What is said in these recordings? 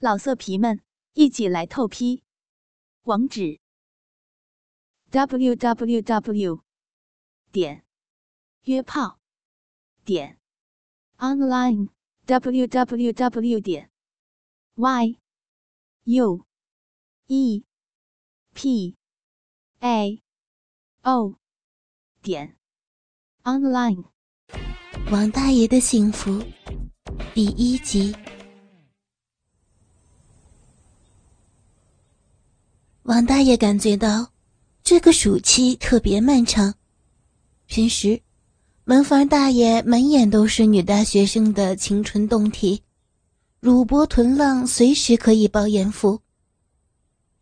老色皮们，一起来透批！网址：w w w 点约炮点 online w w w 点 y u e p a o 点 online。王大爷的幸福第一集。王大爷感觉到，这个暑期特别漫长。平时，门房大爷满眼都是女大学生的青春动体，乳波臀浪随时可以饱眼福。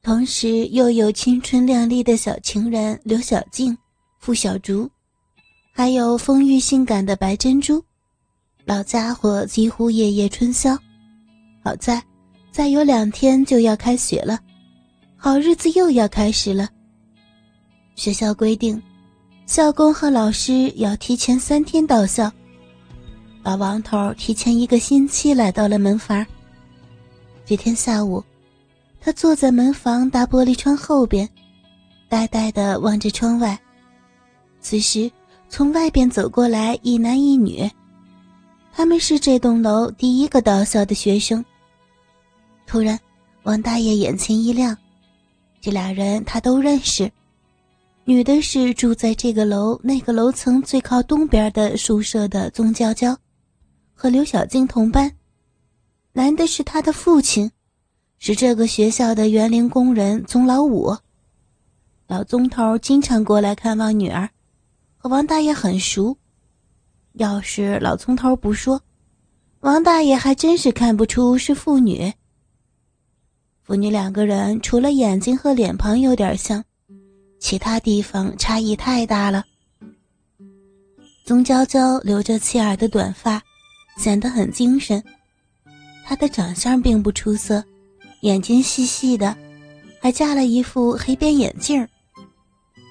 同时，又有青春靓丽的小情人刘小静、付小竹，还有丰腴性感的白珍珠。老家伙几乎夜夜春宵。好在，再有两天就要开学了。好日子又要开始了。学校规定，校工和老师要提前三天到校。老王头提前一个星期来到了门房。这天下午，他坐在门房大玻璃窗后边，呆呆地望着窗外。此时，从外边走过来一男一女，他们是这栋楼第一个到校的学生。突然，王大爷眼前一亮。这俩人他都认识，女的是住在这个楼那个楼层最靠东边的宿舍的宗娇娇，和刘小静同班；男的是他的父亲，是这个学校的园林工人宗老五。老宗头经常过来看望女儿，和王大爷很熟。要是老宗头不说，王大爷还真是看不出是父女。父女两个人除了眼睛和脸庞有点像，其他地方差异太大了。宗娇娇留着齐耳的短发，显得很精神。她的长相并不出色，眼睛细细的，还架了一副黑边眼镜。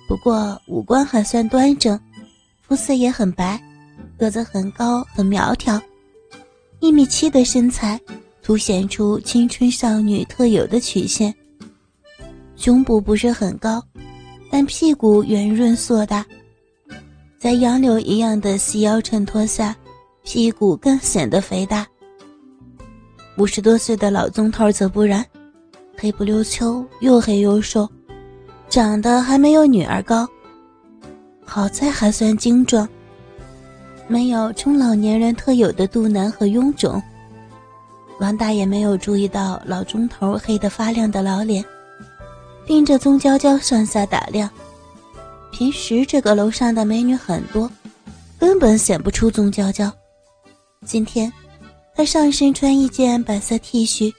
不过五官还算端正，肤色也很白，个子很高，很苗条，一米七的身材。凸显出青春少女特有的曲线。胸部不是很高，但屁股圆润硕大，在杨柳一样的细腰衬托下，屁股更显得肥大。五十多岁的老宗头则不然，黑不溜秋，又黑又瘦，长得还没有女儿高。好在还算精壮，没有中老年人特有的肚腩和臃肿。王大爷没有注意到老钟头黑得发亮的老脸，盯着宗娇娇上下打量。平时这个楼上的美女很多，根本显不出宗娇娇。今天，她上身穿一件白色 T 恤，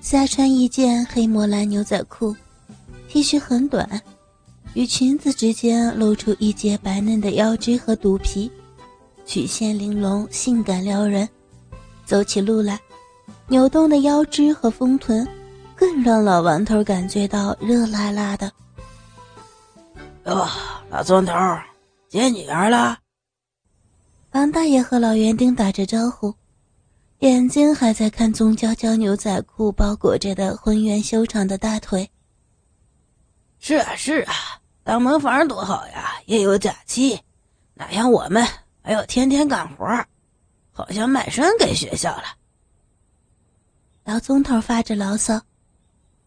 下穿一件黑磨蓝牛仔裤，T 恤很短，与裙子之间露出一截白嫩的腰肢和肚皮，曲线玲珑，性感撩人。走起路来。扭动的腰肢和丰臀，更让老王头感觉到热辣辣的。哟，老宗头，接女儿了。王大爷和老园丁打着招呼，眼睛还在看棕娇娇牛仔裤包裹着的浑圆修长的大腿。是啊，是啊，当门房多好呀，也有假期，哪像我们还要天天干活，好像卖身给学校了。老宗头发着牢骚：“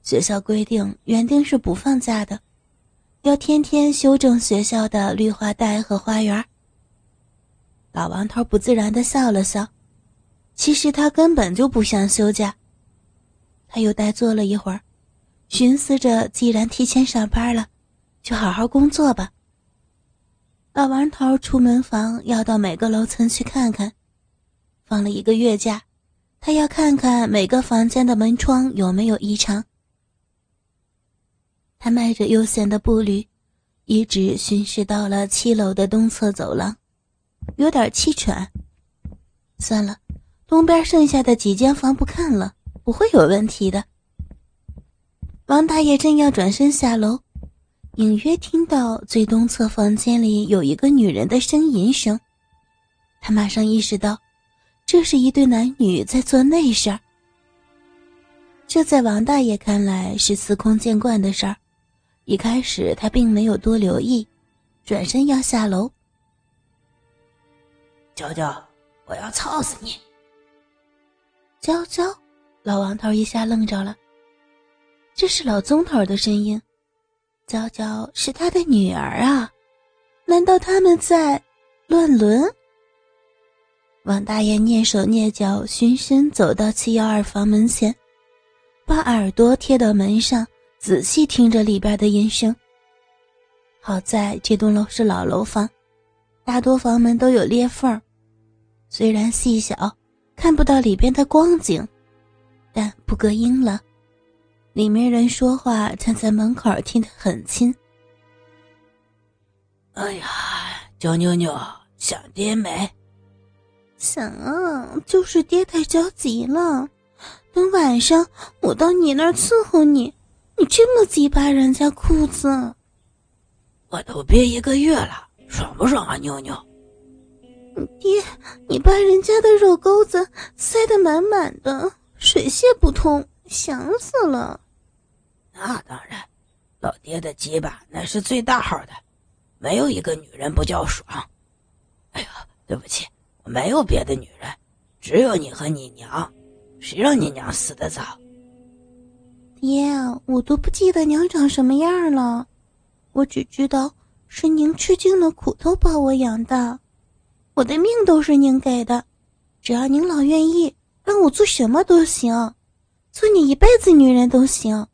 学校规定园丁是不放假的，要天天修正学校的绿化带和花园。”老王头不自然的笑了笑，其实他根本就不想休假。他又呆坐了一会儿，寻思着：既然提前上班了，就好好工作吧。老王头出门房要到每个楼层去看看，放了一个月假。他要看看每个房间的门窗有没有异常。他迈着悠闲的步履，一直巡视到了七楼的东侧走廊，有点气喘。算了，东边剩下的几间房不看了，不会有问题的。王大爷正要转身下楼，隐约听到最东侧房间里有一个女人的呻吟声，他马上意识到。这是一对男女在做那事儿。这在王大爷看来是司空见惯的事儿。一开始他并没有多留意，转身要下楼。娇娇，我要操死你！娇娇，老王头一下愣着了。这是老宗头的声音。娇娇是他的女儿啊，难道他们在乱伦？王大爷蹑手蹑脚，循声走到七幺二房门前，把耳朵贴到门上，仔细听着里边的音声。好在这栋楼是老楼房，大多房门都有裂缝，虽然细小，看不到里边的光景，但不隔音了。里面人说话，站在门口听得很清。哎呀，娇妞妞想爹没？想啊，就是爹太着急了。等晚上我到你那儿伺候你，你这么急扒人家裤子，我都憋一个月了，爽不爽啊，妞妞？爹，你把人家的肉钩子塞得满满的，水泄不通，想死了。那当然，老爹的鸡巴那是最大号的，没有一个女人不叫爽。哎呀，对不起，我没有别的女人，只有你和你娘。谁让你娘死的早？爹，我都不记得娘长什么样了，我只知道是您吃尽了苦头把我养大，我的命都是您给的，只要您老愿意，让我做什么都行，做你一辈子女人都行。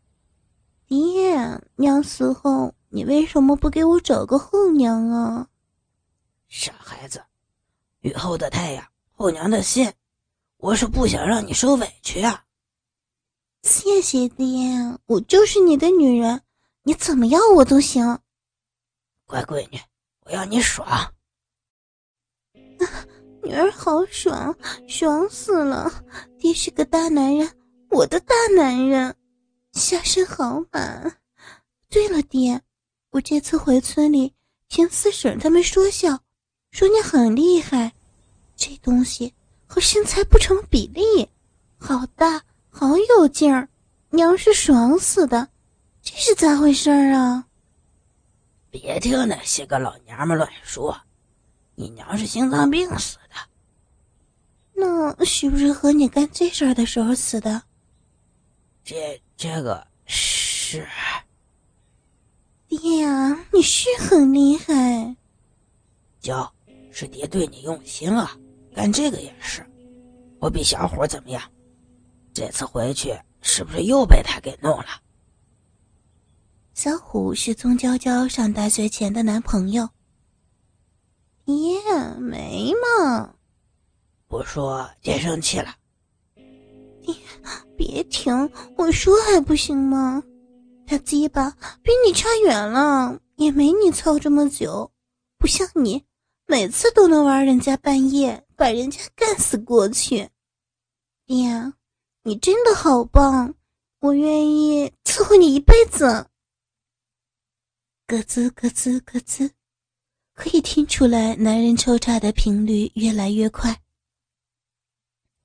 爹，娘死后，你为什么不给我找个后娘啊？傻孩子，雨后的太阳，后娘的心，我是不想让你受委屈啊。谢谢爹，我就是你的女人，你怎么要我都行。乖闺女，我要你爽。女儿好爽，爽死了！爹是个大男人，我的大男人。下身好满。对了，爹，我这次回村里听四婶他们说笑，说你很厉害，这东西和身材不成比例，好大，好有劲儿，娘是爽死的，这是咋回事啊？别听那些个老娘们乱说，你娘是心脏病死的。那是不是和你干这事儿的时候死的？这。这个是爹呀，你是很厉害。娇，是爹对你用心啊，干这个也是。我比小虎怎么样？这次回去是不是又被他给弄了？小虎是宗娇娇上大学前的男朋友。爹，没嘛。不说，爹生气了。爹。别停！我说还不行吗？他鸡巴比你差远了，也没你操这么久，不像你，每次都能玩人家半夜，把人家干死过去。爹，你真的好棒，我愿意伺候你一辈子。咯吱咯吱咯吱，可以听出来男人抽插的频率越来越快。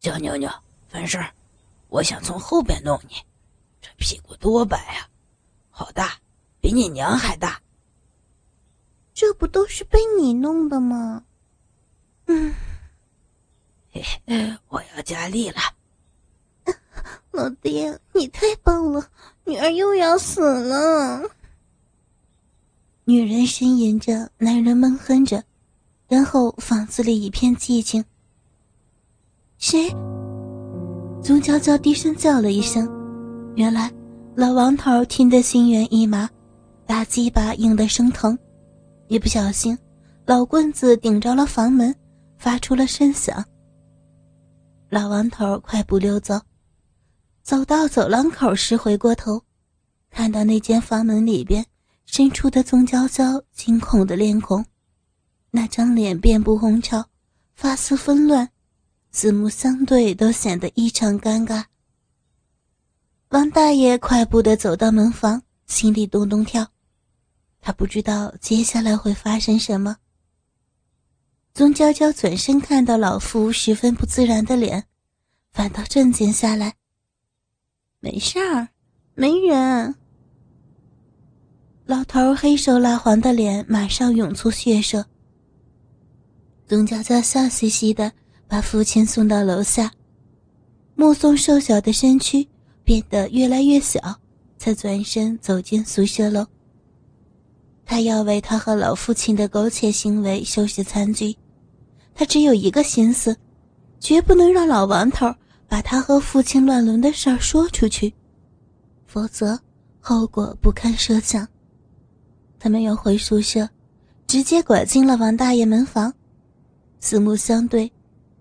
小妞妞，完事。我想从后边弄你，这屁股多白啊，好大，比你娘还大。这不都是被你弄的吗？嗯，嘿嘿，加力了。老爹，你太棒了，女儿又要死了。女人呻吟着，男人闷哼着，然后房子里一片寂静。谁？宗娇娇低声叫了一声，原来老王头听得心猿意马，大鸡巴硬得生疼，一不小心，老棍子顶着了房门，发出了声响。老王头快步溜走，走到走廊口时回过头，看到那间房门里边伸出的宗娇娇惊恐的脸孔，那张脸遍布红潮，发丝纷乱。四目相对，都显得异常尴尬。王大爷快步的走到门房，心里咚咚跳，他不知道接下来会发生什么。宗娇娇转身看到老夫十分不自然的脸，反倒镇静下来。没事儿，没人。老头黑瘦蜡黄的脸马上涌出血色。董娇娇笑嘻嘻的把父亲送到楼下，目送瘦小的身躯变得越来越小，才转身走进宿舍楼。他要为他和老父亲的苟且行为收拾残局，他只有一个心思，绝不能让老王头把他和父亲乱伦的事儿说出去，否则后果不堪设想。他没有回宿舍，直接拐进了王大爷门房。四目相对，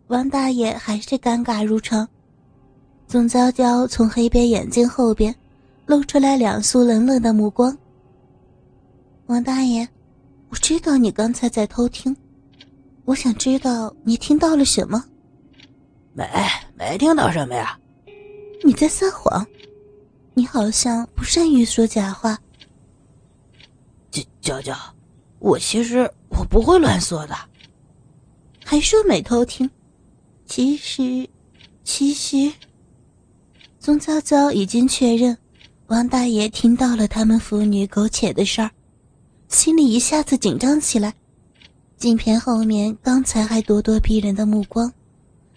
王大爷还是尴尬如常。总娇娇从黑边眼镜后边露出来两束冷冷的目光。王大爷，我知道你刚才在偷听，我想知道你听到了什么。没，没听到什么呀。你在撒谎，你好像不善于说假话。娇娇娇，我其实我不会乱说的。还说没偷听，其实，其实，宗娇娇已经确认，王大爷听到了他们父女苟且的事儿，心里一下子紧张起来，镜片后面刚才还咄咄逼人的目光，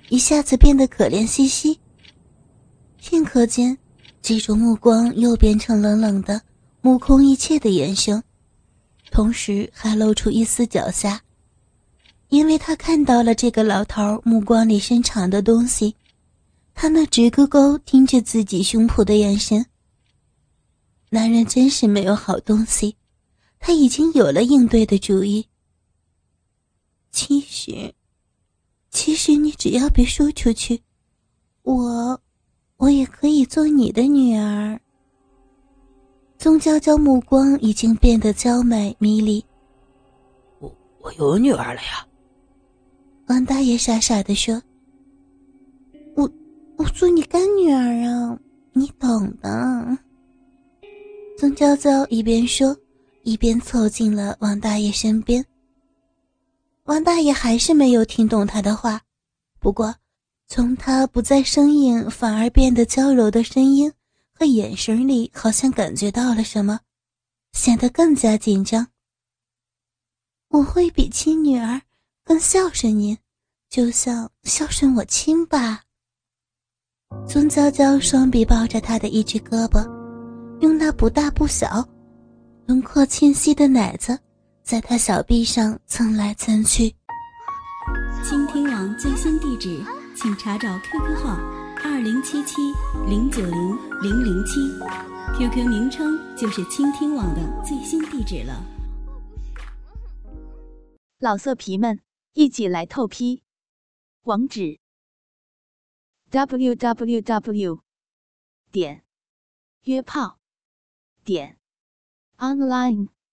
一下子变得可怜兮兮。片刻间，这种目光又变成冷冷的、目空一切的眼神，同时还露出一丝狡黠。因为他看到了这个老头目光里深藏的东西，他那直勾勾盯着自己胸脯的眼神。男人真是没有好东西，他已经有了应对的主意。其实，其实你只要别说出去，我，我也可以做你的女儿。宗娇娇目光已经变得娇美迷离。我我有女儿了呀。王大爷傻傻的说：“我，我做你干女儿啊，你懂的。”宗娇娇一边说，一边凑近了王大爷身边。王大爷还是没有听懂他的话，不过，从他不再生硬，反而变得娇柔的声音和眼神里，好像感觉到了什么，显得更加紧张。我会比亲女儿。更孝顺您，就像孝顺我亲爸。孙娇娇双臂抱着他的一只胳膊，用那不大不小、轮廓清晰的奶子，在他小臂上蹭来蹭去。倾听网最新地址，请查找 QQ 号二零七七零九零零零七，QQ 名称就是倾听网的最新地址了。老色皮们。一起来透批，网址：w w w 点约炮点 online